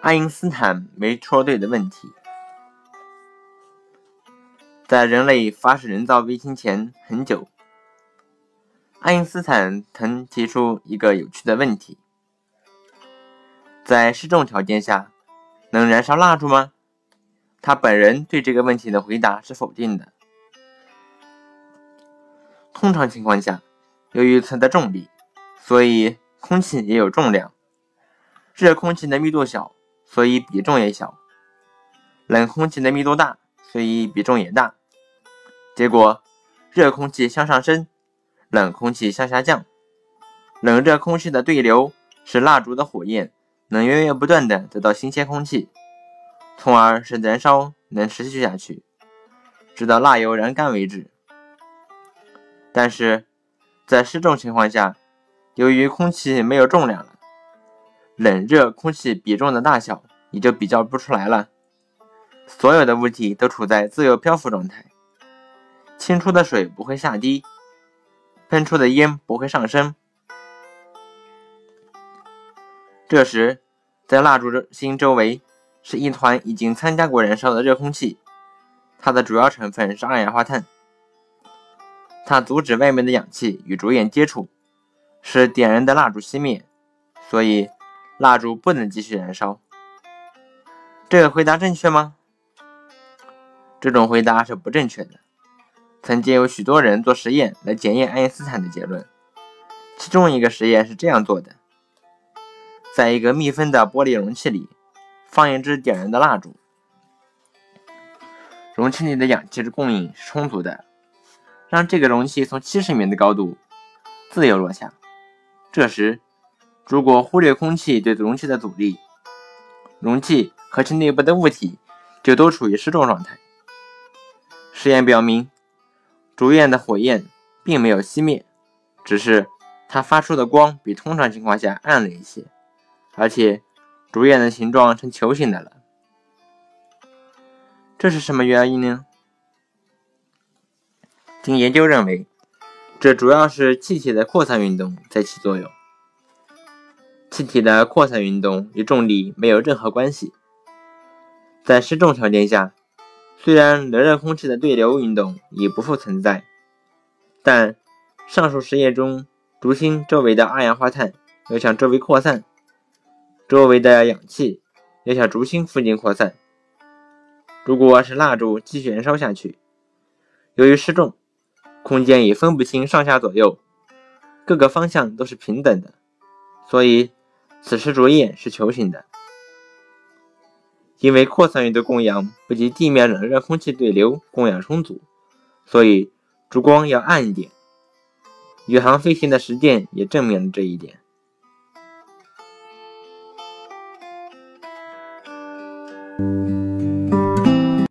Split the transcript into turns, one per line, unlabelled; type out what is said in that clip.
爱因斯坦没说对的问题，在人类发射人造卫星前很久，爱因斯坦曾提出一个有趣的问题：在失重条件下，能燃烧蜡烛吗？他本人对这个问题的回答是否定的。通常情况下，由于存在重力，所以空气也有重量，热空气的密度小。所以比重也小，冷空气的密度大，所以比重也大。结果，热空气向上升，冷空气向下降。冷热空气的对流使蜡烛的火焰能源源不断的得到新鲜空气，从而使燃烧能持续下去，直到蜡油燃干为止。但是，在失重情况下，由于空气没有重量了。冷热空气比重的大小也就比较不出来了。所有的物体都处在自由漂浮状态，倾出的水不会下滴，喷出的烟不会上升。这时，在蜡烛芯周围是一团已经参加过燃烧的热空气，它的主要成分是二氧化碳，它阻止外面的氧气与烛焰接触，使点燃的蜡烛熄灭，所以。蜡烛不能继续燃烧，这个回答正确吗？这种回答是不正确的。曾经有许多人做实验来检验爱因斯坦的结论，其中一个实验是这样做的：在一个密封的玻璃容器里放一支点燃的蜡烛，容器里的氧气供应是充足的，让这个容器从七十米的高度自由落下。这时，如果忽略空气对容器的阻力，容器和其内部的物体就都处于失重状态。实验表明，烛焰的火焰并没有熄灭，只是它发出的光比通常情况下暗了一些，而且烛焰的形状成球形的了。这是什么原因呢？经研究认为，这主要是气体的扩散运动在起作用。气体的扩散运动与重力没有任何关系。在失重条件下，虽然冷热空气的对流运动已不复存在，但上述实验中，烛芯周围的二氧化碳要向周围扩散，周围的氧气要向烛芯附近扩散。如果是蜡烛继续燃烧下去，由于失重，空间也分不清上下左右，各个方向都是平等的，所以。此时烛焰是球形的，因为扩散源的供氧不及地面冷热空气对流供氧充足，所以烛光要暗一点。宇航飞行的实践也证明了这一点。Música